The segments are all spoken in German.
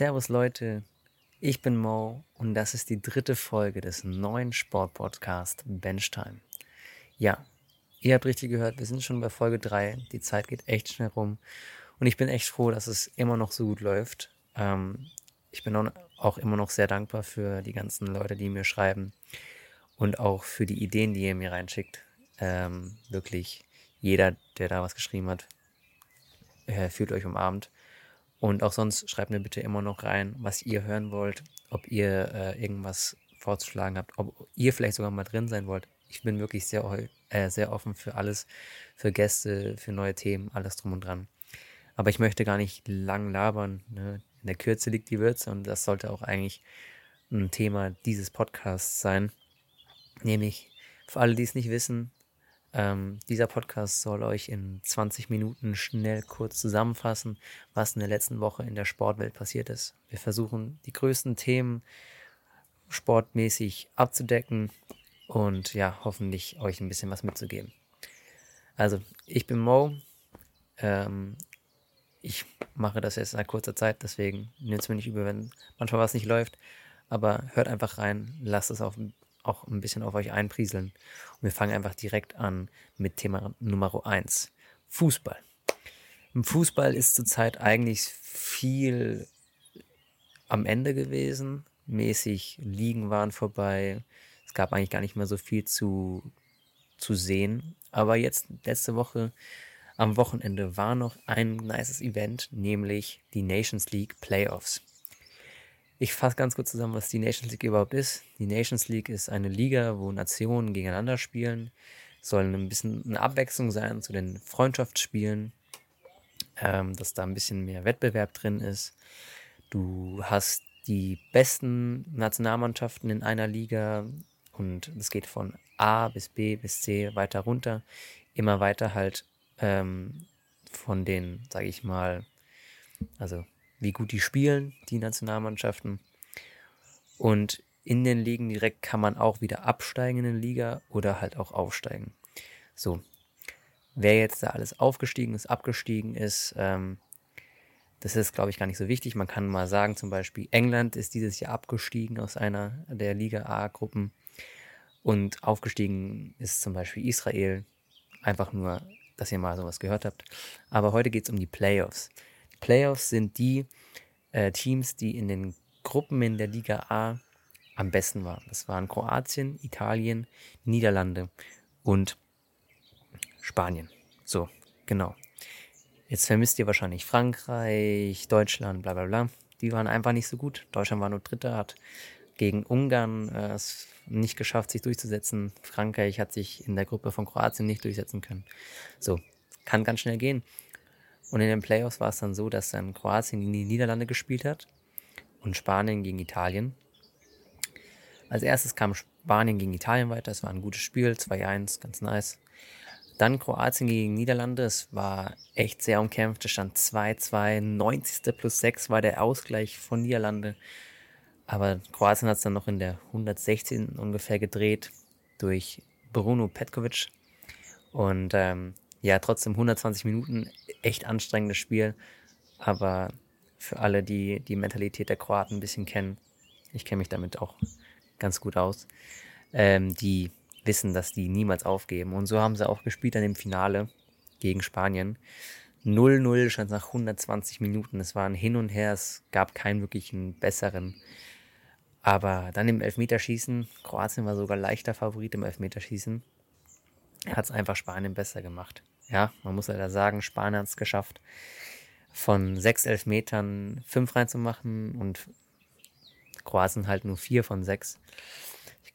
Servus Leute, ich bin Mo und das ist die dritte Folge des neuen Sportpodcasts Benchtime. Ja, ihr habt richtig gehört, wir sind schon bei Folge 3. Die Zeit geht echt schnell rum und ich bin echt froh, dass es immer noch so gut läuft. Ähm, ich bin auch immer noch sehr dankbar für die ganzen Leute, die mir schreiben und auch für die Ideen, die ihr mir reinschickt. Ähm, wirklich jeder, der da was geschrieben hat, äh, fühlt euch umarmt. Und auch sonst schreibt mir bitte immer noch rein, was ihr hören wollt, ob ihr äh, irgendwas vorzuschlagen habt, ob ihr vielleicht sogar mal drin sein wollt. Ich bin wirklich sehr, äh, sehr offen für alles, für Gäste, für neue Themen, alles drum und dran. Aber ich möchte gar nicht lang labern. Ne? In der Kürze liegt die Würze und das sollte auch eigentlich ein Thema dieses Podcasts sein. Nämlich, für alle, die es nicht wissen, ähm, dieser Podcast soll euch in 20 Minuten schnell kurz zusammenfassen, was in der letzten Woche in der Sportwelt passiert ist. Wir versuchen die größten Themen sportmäßig abzudecken und ja, hoffentlich euch ein bisschen was mitzugeben. Also, ich bin Mo. Ähm, ich mache das jetzt seit kurzer Zeit, deswegen nimmt es mir nicht über, wenn manchmal was nicht läuft. Aber hört einfach rein, lasst es auf auch ein bisschen auf euch einprieseln. Und wir fangen einfach direkt an mit Thema Nummer 1. Fußball. Im Fußball ist zurzeit eigentlich viel am Ende gewesen. Mäßig Ligen waren vorbei. Es gab eigentlich gar nicht mehr so viel zu, zu sehen. Aber jetzt, letzte Woche, am Wochenende, war noch ein nices Event, nämlich die Nations League Playoffs. Ich fasse ganz kurz zusammen, was die Nations League überhaupt ist. Die Nations League ist eine Liga, wo Nationen gegeneinander spielen. Soll ein bisschen eine Abwechslung sein zu den Freundschaftsspielen, ähm, dass da ein bisschen mehr Wettbewerb drin ist. Du hast die besten Nationalmannschaften in einer Liga und es geht von A bis B bis C weiter runter. Immer weiter halt ähm, von den, sage ich mal, also wie gut die spielen, die Nationalmannschaften. Und in den Ligen direkt kann man auch wieder absteigen in den Liga oder halt auch aufsteigen. So, wer jetzt da alles aufgestiegen ist, abgestiegen ist, ähm, das ist, glaube ich, gar nicht so wichtig. Man kann mal sagen, zum Beispiel, England ist dieses Jahr abgestiegen aus einer der Liga A-Gruppen und aufgestiegen ist zum Beispiel Israel. Einfach nur, dass ihr mal sowas gehört habt. Aber heute geht es um die Playoffs. Playoffs sind die äh, Teams, die in den Gruppen in der Liga A am besten waren. Das waren Kroatien, Italien, Niederlande und Spanien. So, genau. Jetzt vermisst ihr wahrscheinlich Frankreich, Deutschland, bla bla bla. Die waren einfach nicht so gut. Deutschland war nur Dritter, hat gegen Ungarn äh, es nicht geschafft, sich durchzusetzen. Frankreich hat sich in der Gruppe von Kroatien nicht durchsetzen können. So, kann ganz schnell gehen. Und in den Playoffs war es dann so, dass dann Kroatien gegen die Niederlande gespielt hat und Spanien gegen Italien. Als erstes kam Spanien gegen Italien weiter. Es war ein gutes Spiel, 2-1, ganz nice. Dann Kroatien gegen Niederlande. Es war echt sehr umkämpft. Es stand 2-2. 90. plus 6 war der Ausgleich von Niederlande. Aber Kroatien hat es dann noch in der 116. ungefähr gedreht durch Bruno Petkovic. Und ähm, ja, trotzdem 120 Minuten, echt anstrengendes Spiel. Aber für alle, die die Mentalität der Kroaten ein bisschen kennen, ich kenne mich damit auch ganz gut aus, ähm, die wissen, dass die niemals aufgeben. Und so haben sie auch gespielt dann im Finale gegen Spanien. 0-0 stand nach 120 Minuten. Es war ein Hin und Her, es gab keinen wirklichen besseren. Aber dann im Elfmeterschießen, Kroatien war sogar leichter Favorit im Elfmeterschießen, hat es einfach Spanien besser gemacht ja, man muss leider sagen, Spanien hat es geschafft, von sechs Elfmetern fünf reinzumachen und Kroatien halt nur vier von sechs.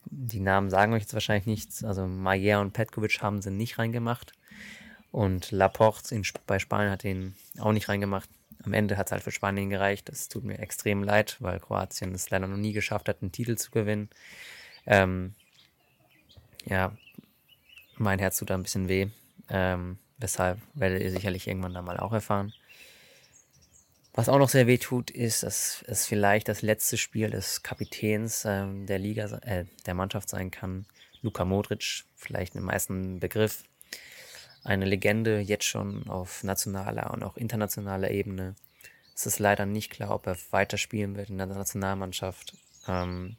Die Namen sagen euch jetzt wahrscheinlich nichts. Also Mayer und Petkovic haben sie nicht reingemacht. Und Laporte in, bei Spanien hat ihn auch nicht reingemacht. Am Ende hat es halt für Spanien gereicht. Es tut mir extrem leid, weil Kroatien es leider noch nie geschafft hat, einen Titel zu gewinnen. Ähm, ja, mein Herz tut da ein bisschen weh. Ähm, Weshalb werdet ihr sicherlich irgendwann dann mal auch erfahren. Was auch noch sehr weh tut, ist, dass es vielleicht das letzte Spiel des Kapitäns ähm, der Liga, äh, der Mannschaft sein kann. Luka Modric, vielleicht den meisten Begriff. Eine Legende jetzt schon auf nationaler und auch internationaler Ebene. Es ist leider nicht klar, ob er weiterspielen wird in der Nationalmannschaft. Ähm,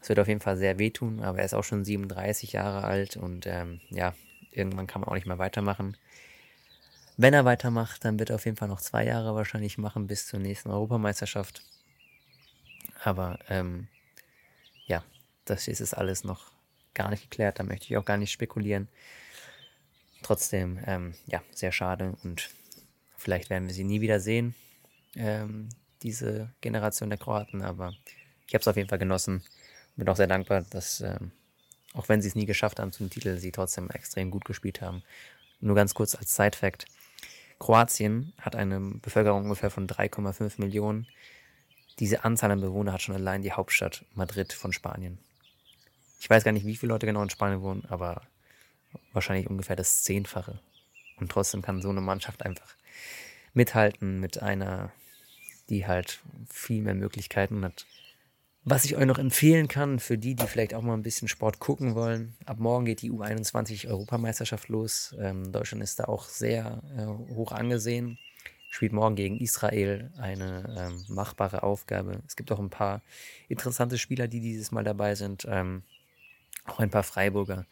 es wird auf jeden Fall sehr wehtun, aber er ist auch schon 37 Jahre alt und ähm, ja, irgendwann kann man auch nicht mehr weitermachen. Wenn er weitermacht, dann wird er auf jeden Fall noch zwei Jahre wahrscheinlich machen bis zur nächsten Europameisterschaft. Aber ähm, ja, das ist es alles noch gar nicht geklärt. Da möchte ich auch gar nicht spekulieren. Trotzdem, ähm, ja, sehr schade und vielleicht werden wir sie nie wieder sehen, ähm, diese Generation der Kroaten. Aber ich habe es auf jeden Fall genossen. Bin auch sehr dankbar, dass, ähm, auch wenn sie es nie geschafft haben zum Titel, sie trotzdem extrem gut gespielt haben. Nur ganz kurz als Side-Fact. Kroatien hat eine Bevölkerung ungefähr von 3,5 Millionen. Diese Anzahl an Bewohnern hat schon allein die Hauptstadt Madrid von Spanien. Ich weiß gar nicht, wie viele Leute genau in Spanien wohnen, aber wahrscheinlich ungefähr das Zehnfache. Und trotzdem kann so eine Mannschaft einfach mithalten mit einer, die halt viel mehr Möglichkeiten hat. Was ich euch noch empfehlen kann, für die, die vielleicht auch mal ein bisschen Sport gucken wollen, ab morgen geht die U21 Europameisterschaft los. Ähm, Deutschland ist da auch sehr äh, hoch angesehen. Spielt morgen gegen Israel eine ähm, machbare Aufgabe. Es gibt auch ein paar interessante Spieler, die dieses Mal dabei sind. Ähm, auch ein paar Freiburger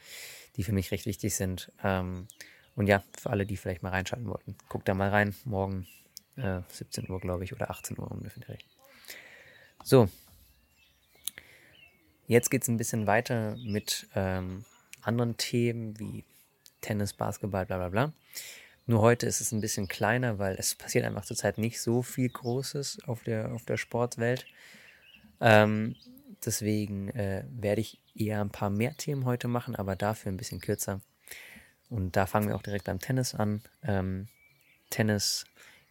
die für mich recht wichtig sind. Ähm, und ja, für alle, die vielleicht mal reinschalten wollten, guckt da mal rein. Morgen äh, 17 Uhr, glaube ich, oder 18 Uhr ungefähr. So. Jetzt geht es ein bisschen weiter mit ähm, anderen Themen wie Tennis, Basketball, bla bla bla. Nur heute ist es ein bisschen kleiner, weil es passiert einfach zurzeit nicht so viel Großes auf der, auf der Sportwelt. Ähm, deswegen äh, werde ich eher ein paar mehr Themen heute machen, aber dafür ein bisschen kürzer. Und da fangen wir auch direkt beim Tennis an. Ähm, Tennis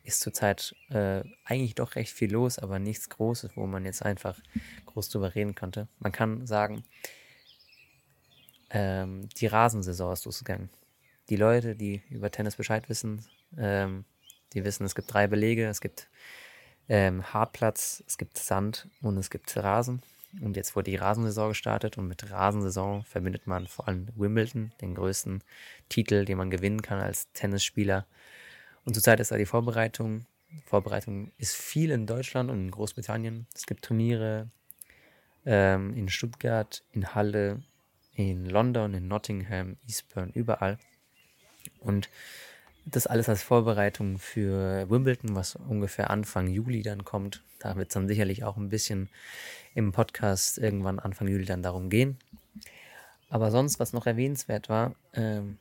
ist zurzeit äh, eigentlich doch recht viel los, aber nichts Großes, wo man jetzt einfach groß drüber reden könnte. Man kann sagen, ähm, die Rasensaison ist losgegangen. Die Leute, die über Tennis Bescheid wissen, ähm, die wissen, es gibt drei Belege. Es gibt ähm, Hartplatz, es gibt Sand und es gibt Rasen. Und jetzt wurde die Rasensaison gestartet und mit Rasensaison verbindet man vor allem Wimbledon, den größten Titel, den man gewinnen kann als Tennisspieler. Und zurzeit ist da die Vorbereitung. Vorbereitung ist viel in Deutschland und in Großbritannien. Es gibt Turniere ähm, in Stuttgart, in Halle, in London, in Nottingham, Eastbourne, überall. Und das alles als Vorbereitung für Wimbledon, was ungefähr Anfang Juli dann kommt. Da wird es dann sicherlich auch ein bisschen im Podcast irgendwann Anfang Juli dann darum gehen. Aber sonst, was noch erwähnenswert war, ähm,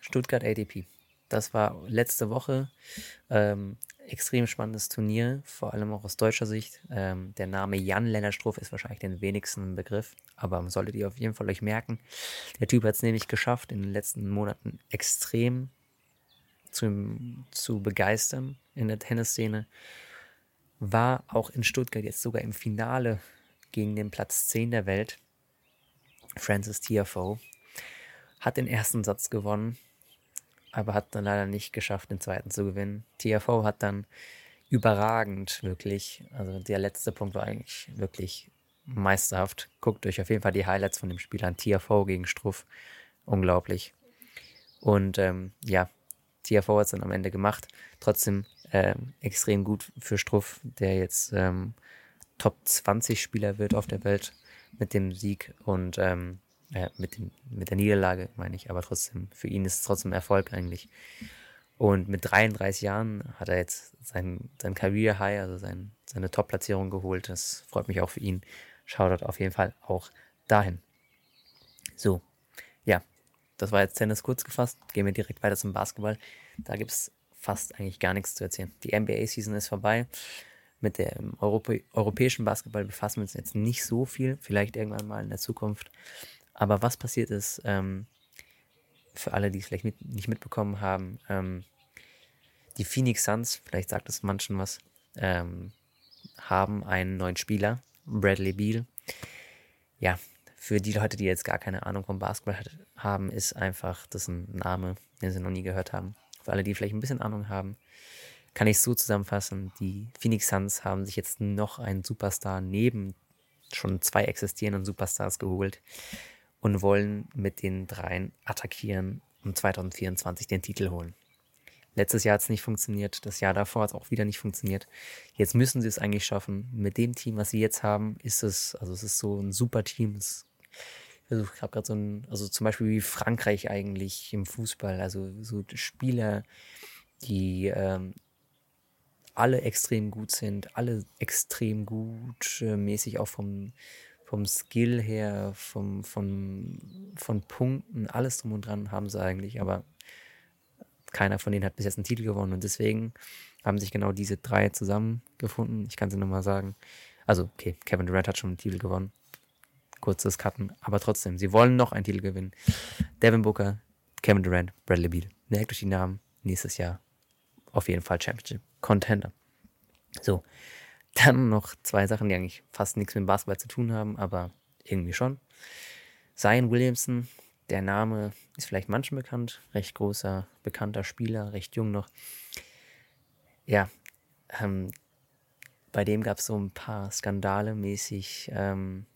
Stuttgart ADP. Das war letzte Woche ähm, extrem spannendes Turnier, vor allem auch aus deutscher Sicht. Ähm, der Name Jan Lennart ist wahrscheinlich den wenigsten Begriff, aber solltet ihr auf jeden Fall euch merken. Der Typ hat es nämlich geschafft, in den letzten Monaten extrem zu, zu begeistern in der Tennisszene. War auch in Stuttgart jetzt sogar im Finale gegen den Platz 10 der Welt, Francis Tiafoe. Hat den ersten Satz gewonnen, aber hat dann leider nicht geschafft, den zweiten zu gewinnen. Tiafoe hat dann überragend, wirklich, also der letzte Punkt war eigentlich wirklich meisterhaft. Guckt euch auf jeden Fall die Highlights von dem Spiel an. Tiafoe gegen Struff. Unglaublich. Und ähm, ja, TFO hat es dann am Ende gemacht. Trotzdem ähm, extrem gut für Struff, der jetzt ähm, Top 20 Spieler wird auf der Welt mit dem Sieg und ähm, äh, mit, dem, mit der Niederlage, meine ich. Aber trotzdem, für ihn ist es trotzdem Erfolg eigentlich. Und mit 33 Jahren hat er jetzt sein, sein Career High, also sein, seine Top-Platzierung geholt. Das freut mich auch für ihn. Shoutout auf jeden Fall auch dahin. So, ja, das war jetzt Tennis kurz gefasst. Gehen wir direkt weiter zum Basketball. Da gibt es fast eigentlich gar nichts zu erzählen. Die NBA-Season ist vorbei. Mit dem Europä europäischen Basketball befassen wir uns jetzt nicht so viel, vielleicht irgendwann mal in der Zukunft. Aber was passiert ist, ähm, für alle, die es vielleicht mit, nicht mitbekommen haben, ähm, die Phoenix Suns, vielleicht sagt es manchen was, ähm, haben einen neuen Spieler, Bradley Beal. Ja, für die Leute, die jetzt gar keine Ahnung vom Basketball haben, ist einfach das ein Name, den sie noch nie gehört haben. Für alle, die vielleicht ein bisschen Ahnung haben, kann ich es so zusammenfassen. Die Phoenix Suns haben sich jetzt noch einen Superstar neben schon zwei existierenden Superstars geholt und wollen mit den dreien attackieren und 2024 den Titel holen. Letztes Jahr hat es nicht funktioniert, das Jahr davor hat es auch wieder nicht funktioniert. Jetzt müssen sie es eigentlich schaffen. Mit dem Team, was sie jetzt haben, ist es, also es ist so ein super Team. Es, also ich habe gerade so ein, also zum Beispiel wie Frankreich eigentlich im Fußball, also so Spieler, die ähm, alle extrem gut sind, alle extrem gut, äh, mäßig auch vom, vom Skill her, vom, von, von Punkten, alles drum und dran haben sie eigentlich, aber keiner von denen hat bis jetzt einen Titel gewonnen und deswegen haben sich genau diese drei zusammengefunden. Ich kann sie nochmal sagen. Also, okay, Kevin Durant hat schon einen Titel gewonnen. Kurzes Cutten, aber trotzdem, sie wollen noch einen Titel gewinnen. Devin Booker, Kevin Durant, Bradley Beal. Merkt euch die Namen. Nächstes Jahr auf jeden Fall Championship Contender. So, dann noch zwei Sachen, die eigentlich fast nichts mit Basketball zu tun haben, aber irgendwie schon. Zion Williamson, der Name ist vielleicht manchen bekannt, recht großer, bekannter Spieler, recht jung noch. Ja, ähm, bei dem gab es so ein paar Skandale mäßig, ähm,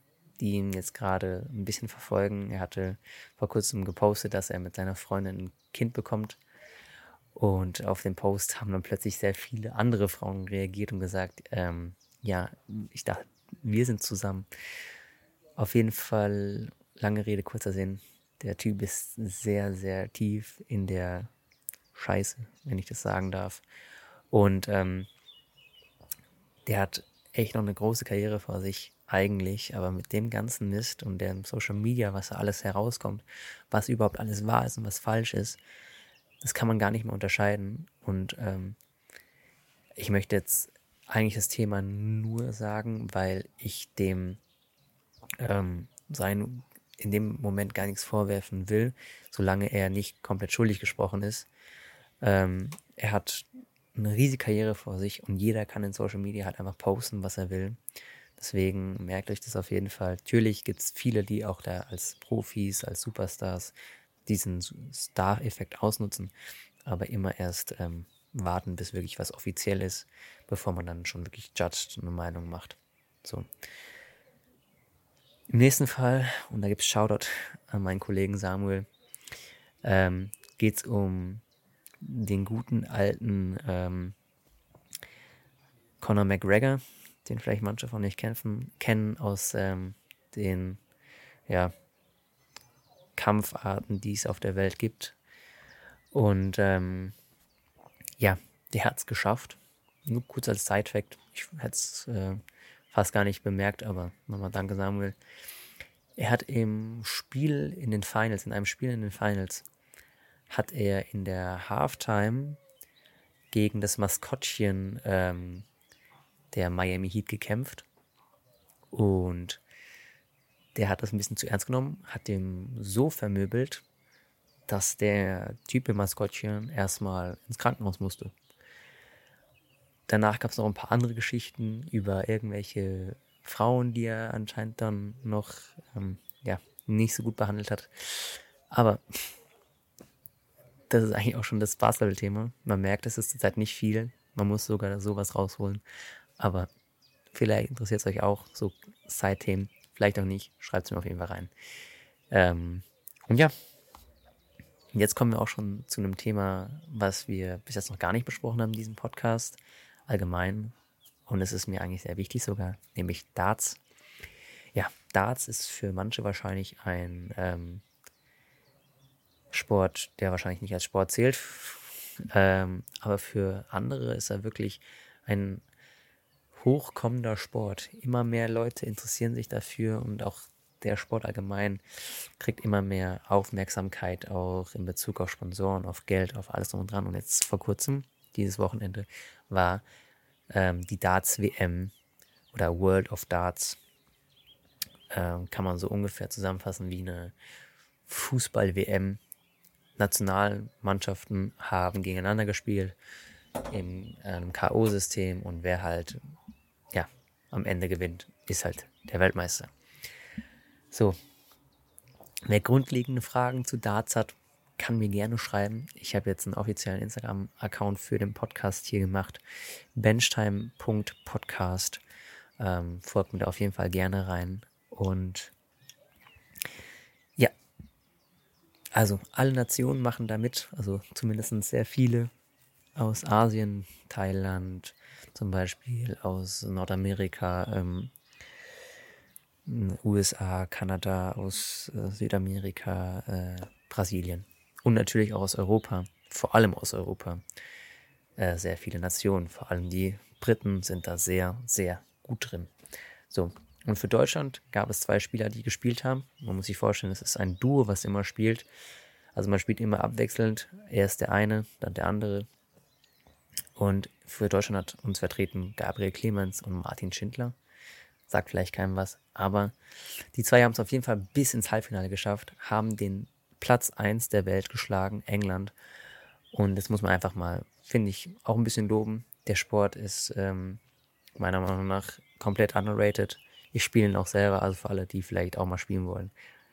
die ihn jetzt gerade ein bisschen verfolgen. Er hatte vor kurzem gepostet, dass er mit seiner Freundin ein Kind bekommt. Und auf den Post haben dann plötzlich sehr viele andere Frauen reagiert und gesagt, ähm, ja, ich dachte, wir sind zusammen. Auf jeden Fall, lange Rede, kurzer Sinn. Der Typ ist sehr, sehr tief in der Scheiße, wenn ich das sagen darf. Und ähm, der hat echt noch eine große Karriere vor sich, eigentlich, aber mit dem ganzen Mist und dem Social Media, was da alles herauskommt, was überhaupt alles wahr ist und was falsch ist, das kann man gar nicht mehr unterscheiden. Und ähm, ich möchte jetzt eigentlich das Thema nur sagen, weil ich dem ähm, sein in dem Moment gar nichts vorwerfen will, solange er nicht komplett schuldig gesprochen ist. Ähm, er hat eine riesige Karriere vor sich und jeder kann in Social Media halt einfach posten, was er will. Deswegen merkt euch das auf jeden Fall. Natürlich gibt es viele, die auch da als Profis, als Superstars diesen Star-Effekt ausnutzen, aber immer erst ähm, warten, bis wirklich was offiziell ist, bevor man dann schon wirklich judged eine Meinung macht. So. Im nächsten Fall, und da gibt es Shoutout an meinen Kollegen Samuel, ähm, geht es um den guten alten ähm, Conor McGregor, den vielleicht manche von euch kennen, kennen aus ähm, den ja, Kampfarten, die es auf der Welt gibt. Und ähm, ja, der hat es geschafft. Nur kurz als Side-Fact. Ich hätte es äh, fast gar nicht bemerkt, aber nochmal danke Samuel. Er hat im Spiel in den Finals, in einem Spiel in den Finals, hat er in der Halftime gegen das Maskottchen ähm, der Miami Heat gekämpft. Und der hat das ein bisschen zu ernst genommen, hat dem so vermöbelt, dass der Typ im Maskottchen erstmal ins Krankenhaus musste. Danach gab es noch ein paar andere Geschichten über irgendwelche Frauen, die er anscheinend dann noch ähm, ja, nicht so gut behandelt hat. Aber das ist eigentlich auch schon das Basketball-Thema. Man merkt, es ist zurzeit nicht viel. Man muss sogar sowas rausholen. Aber vielleicht interessiert es euch auch, so Side-Themen. Vielleicht auch nicht. Schreibt es mir auf jeden Fall rein. Ähm, und ja, jetzt kommen wir auch schon zu einem Thema, was wir bis jetzt noch gar nicht besprochen haben in diesem Podcast. Allgemein. Und es ist mir eigentlich sehr wichtig sogar, nämlich Darts. Ja, Darts ist für manche wahrscheinlich ein ähm, Sport, der wahrscheinlich nicht als Sport zählt. Ähm, aber für andere ist er wirklich ein hochkommender Sport. Immer mehr Leute interessieren sich dafür und auch der Sport allgemein kriegt immer mehr Aufmerksamkeit auch in Bezug auf Sponsoren, auf Geld, auf alles drum und dran. Und jetzt vor kurzem, dieses Wochenende, war ähm, die Darts WM oder World of Darts. Ähm, kann man so ungefähr zusammenfassen wie eine Fußball-WM. Nationalmannschaften haben gegeneinander gespielt in einem K.O.-System und wer halt am Ende gewinnt, ist halt der Weltmeister. So, wer grundlegende Fragen zu Darts hat, kann mir gerne schreiben. Ich habe jetzt einen offiziellen Instagram-Account für den Podcast hier gemacht. benchtime.podcast. Ähm, folgt mir da auf jeden Fall gerne rein. Und ja, also alle Nationen machen da mit, also zumindest sehr viele. Aus Asien, Thailand, zum Beispiel aus Nordamerika, ähm, USA, Kanada, aus äh, Südamerika, äh, Brasilien und natürlich auch aus Europa, vor allem aus Europa. Äh, sehr viele Nationen, vor allem die Briten sind da sehr, sehr gut drin. So, und für Deutschland gab es zwei Spieler, die gespielt haben. Man muss sich vorstellen, es ist ein Duo, was immer spielt. Also man spielt immer abwechselnd. Er ist der eine, dann der andere. Und für Deutschland hat uns vertreten Gabriel Clemens und Martin Schindler. Sagt vielleicht keinem was, aber die zwei haben es auf jeden Fall bis ins Halbfinale geschafft, haben den Platz 1 der Welt geschlagen, England. Und das muss man einfach mal, finde ich, auch ein bisschen loben. Der Sport ist ähm, meiner Meinung nach komplett underrated. Ich spiele ihn auch selber, also für alle, die vielleicht auch mal spielen wollen.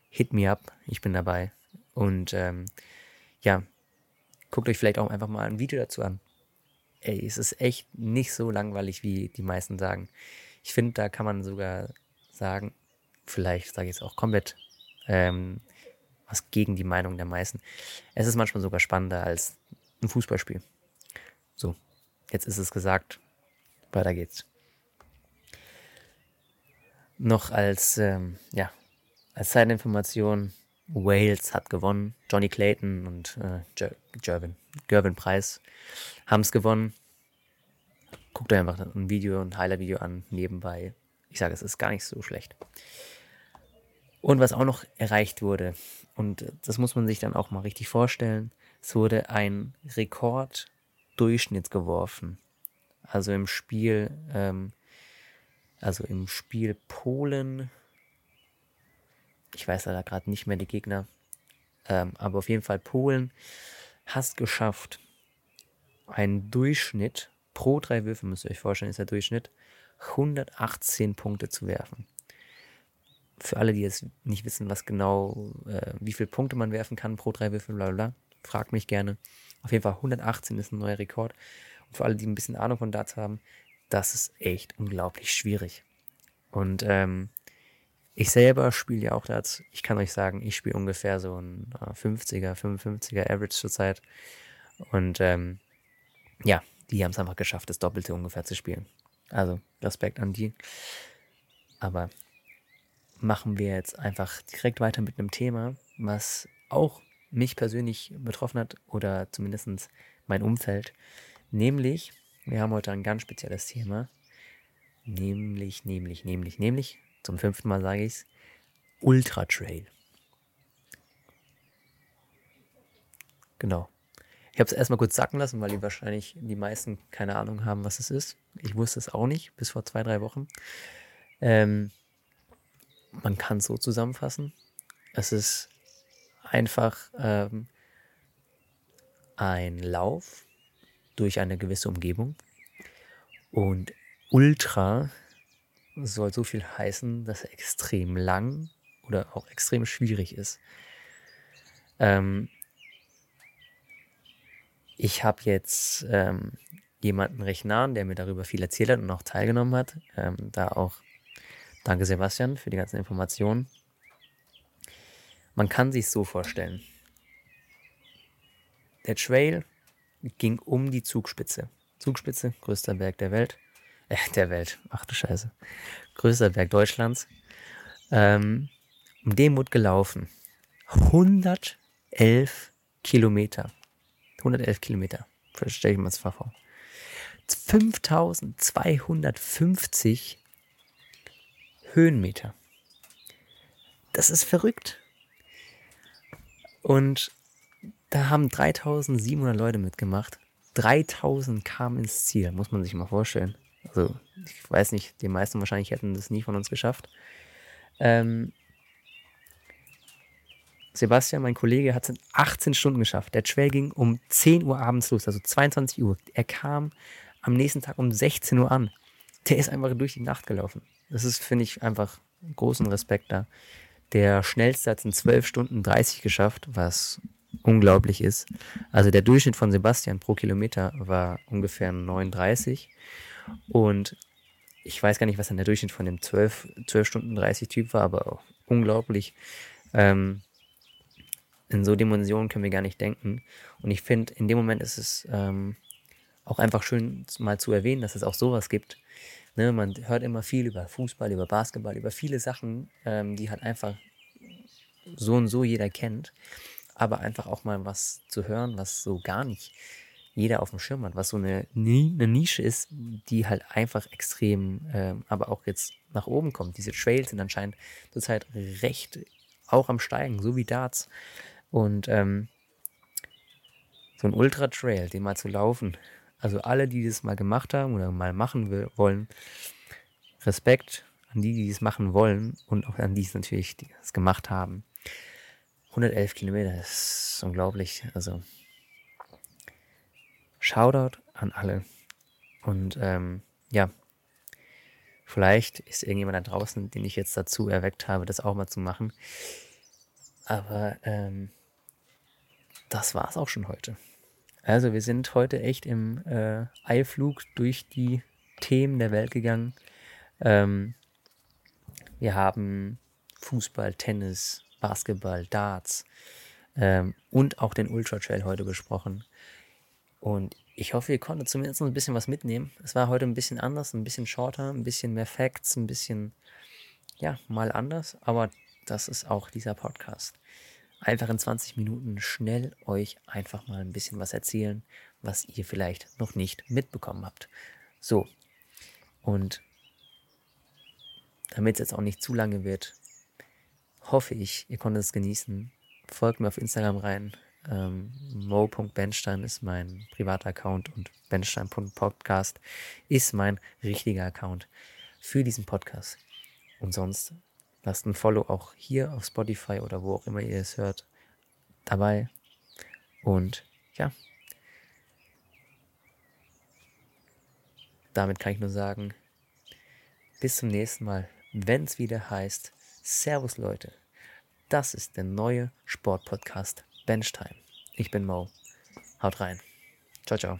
Hit me up, ich bin dabei. Und ähm, ja, guckt euch vielleicht auch einfach mal ein Video dazu an. Ey, es ist echt nicht so langweilig, wie die meisten sagen. Ich finde, da kann man sogar sagen, vielleicht sage ich es auch komplett ähm, was gegen die Meinung der meisten. Es ist manchmal sogar spannender als ein Fußballspiel. So, jetzt ist es gesagt. Weiter geht's. Noch als, ähm, ja, als Zeitinformation, Wales hat gewonnen. Johnny Clayton und äh, Gervin, Gervin Price haben es gewonnen. Guckt euch einfach ein Video, ein Highlight-Video an, nebenbei. Ich sage, es ist gar nicht so schlecht. Und was auch noch erreicht wurde, und das muss man sich dann auch mal richtig vorstellen, es wurde ein Rekorddurchschnitt geworfen. Also im Spiel ähm, also im Spiel Polen, ich weiß leider gerade nicht mehr die Gegner, ähm, aber auf jeden Fall Polen hast geschafft, einen Durchschnitt pro drei Würfe, müsst ihr euch vorstellen, ist der Durchschnitt, 118 Punkte zu werfen. Für alle, die jetzt nicht wissen, was genau, äh, wie viele Punkte man werfen kann pro drei Würfe, bla bla, fragt mich gerne. Auf jeden Fall 118 ist ein neuer Rekord. Und für alle, die ein bisschen Ahnung von Darts haben, das ist echt unglaublich schwierig. Und ähm, ich selber spiele ja auch Darts. Ich kann euch sagen, ich spiele ungefähr so ein 50er, äh, 55er Average zurzeit. Und ähm, ja, die haben es einfach geschafft, das Doppelte ungefähr zu spielen. Also Respekt an die. Aber machen wir jetzt einfach direkt weiter mit einem Thema, was auch mich persönlich betroffen hat oder zumindest mein Umfeld. Nämlich wir haben heute ein ganz spezielles Thema. Nämlich, nämlich, nämlich, nämlich, zum fünften Mal sage ich es, Ultra Trail. Genau. Ich habe es erstmal kurz sacken lassen, weil die wahrscheinlich die meisten keine Ahnung haben, was es ist. Ich wusste es auch nicht, bis vor zwei, drei Wochen. Ähm, man kann es so zusammenfassen. Es ist einfach ähm, ein Lauf durch eine gewisse Umgebung. Und Ultra soll so viel heißen, dass er extrem lang oder auch extrem schwierig ist. Ähm, ich habe jetzt ähm, jemanden recht nah, der mir darüber viel erzählt hat und auch teilgenommen hat. Ähm, da auch danke Sebastian für die ganzen Informationen. Man kann sich so vorstellen. Der Trail ging um die Zugspitze. Zugspitze, größter Berg der Welt. Äh, der Welt. Ach du Scheiße. Größter Berg Deutschlands. Ähm, um wurde gelaufen. 111 Kilometer. 111 Kilometer. Stell ich mir das vor. 5250 Höhenmeter. Das ist verrückt. Und da haben 3700 Leute mitgemacht. 3000 kamen ins Ziel, muss man sich mal vorstellen. Also, ich weiß nicht, die meisten wahrscheinlich hätten das nie von uns geschafft. Ähm, Sebastian, mein Kollege, hat es in 18 Stunden geschafft. Der Trail ging um 10 Uhr abends los, also 22 Uhr. Er kam am nächsten Tag um 16 Uhr an. Der ist einfach durch die Nacht gelaufen. Das ist, finde ich, einfach großen Respekt da. Der schnellste hat es in 12 Stunden 30 geschafft, was unglaublich ist. Also der Durchschnitt von Sebastian pro Kilometer war ungefähr 39 und ich weiß gar nicht, was dann der Durchschnitt von dem 12, 12 Stunden 30 Typ war, aber auch unglaublich. Ähm, in so Dimensionen können wir gar nicht denken. Und ich finde, in dem Moment ist es ähm, auch einfach schön mal zu erwähnen, dass es auch sowas gibt. Ne, man hört immer viel über Fußball, über Basketball, über viele Sachen, ähm, die halt einfach so und so jeder kennt. Aber einfach auch mal was zu hören, was so gar nicht jeder auf dem Schirm hat, was so eine, eine Nische ist, die halt einfach extrem, äh, aber auch jetzt nach oben kommt. Diese Trails sind anscheinend zurzeit recht auch am Steigen, so wie Darts. Und ähm, so ein Ultra-Trail, den mal zu laufen, also alle, die das mal gemacht haben oder mal machen will, wollen, Respekt an die, die es machen wollen und auch an die es natürlich die es gemacht haben. 111 Kilometer, ist unglaublich. Also Shoutout an alle. Und ähm, ja, vielleicht ist irgendjemand da draußen, den ich jetzt dazu erweckt habe, das auch mal zu machen. Aber ähm, das war es auch schon heute. Also wir sind heute echt im äh, Eiflug durch die Themen der Welt gegangen. Ähm, wir haben Fußball, Tennis, Basketball, Darts ähm, und auch den Ultra Trail heute besprochen. Und ich hoffe, ihr konntet zumindest ein bisschen was mitnehmen. Es war heute ein bisschen anders, ein bisschen shorter, ein bisschen mehr Facts, ein bisschen, ja, mal anders. Aber das ist auch dieser Podcast. Einfach in 20 Minuten schnell euch einfach mal ein bisschen was erzählen, was ihr vielleicht noch nicht mitbekommen habt. So. Und damit es jetzt auch nicht zu lange wird, hoffe ich, ihr konntet es genießen. Folgt mir auf Instagram rein, ähm, mo.benstein ist mein privater Account und benstein.podcast ist mein richtiger Account für diesen Podcast. Und sonst lasst ein Follow auch hier auf Spotify oder wo auch immer ihr es hört dabei. Und ja, damit kann ich nur sagen, bis zum nächsten Mal, wenn es wieder heißt, Servus Leute, das ist der neue Sportpodcast Benchtime. Ich bin Mo. Haut rein. Ciao, ciao.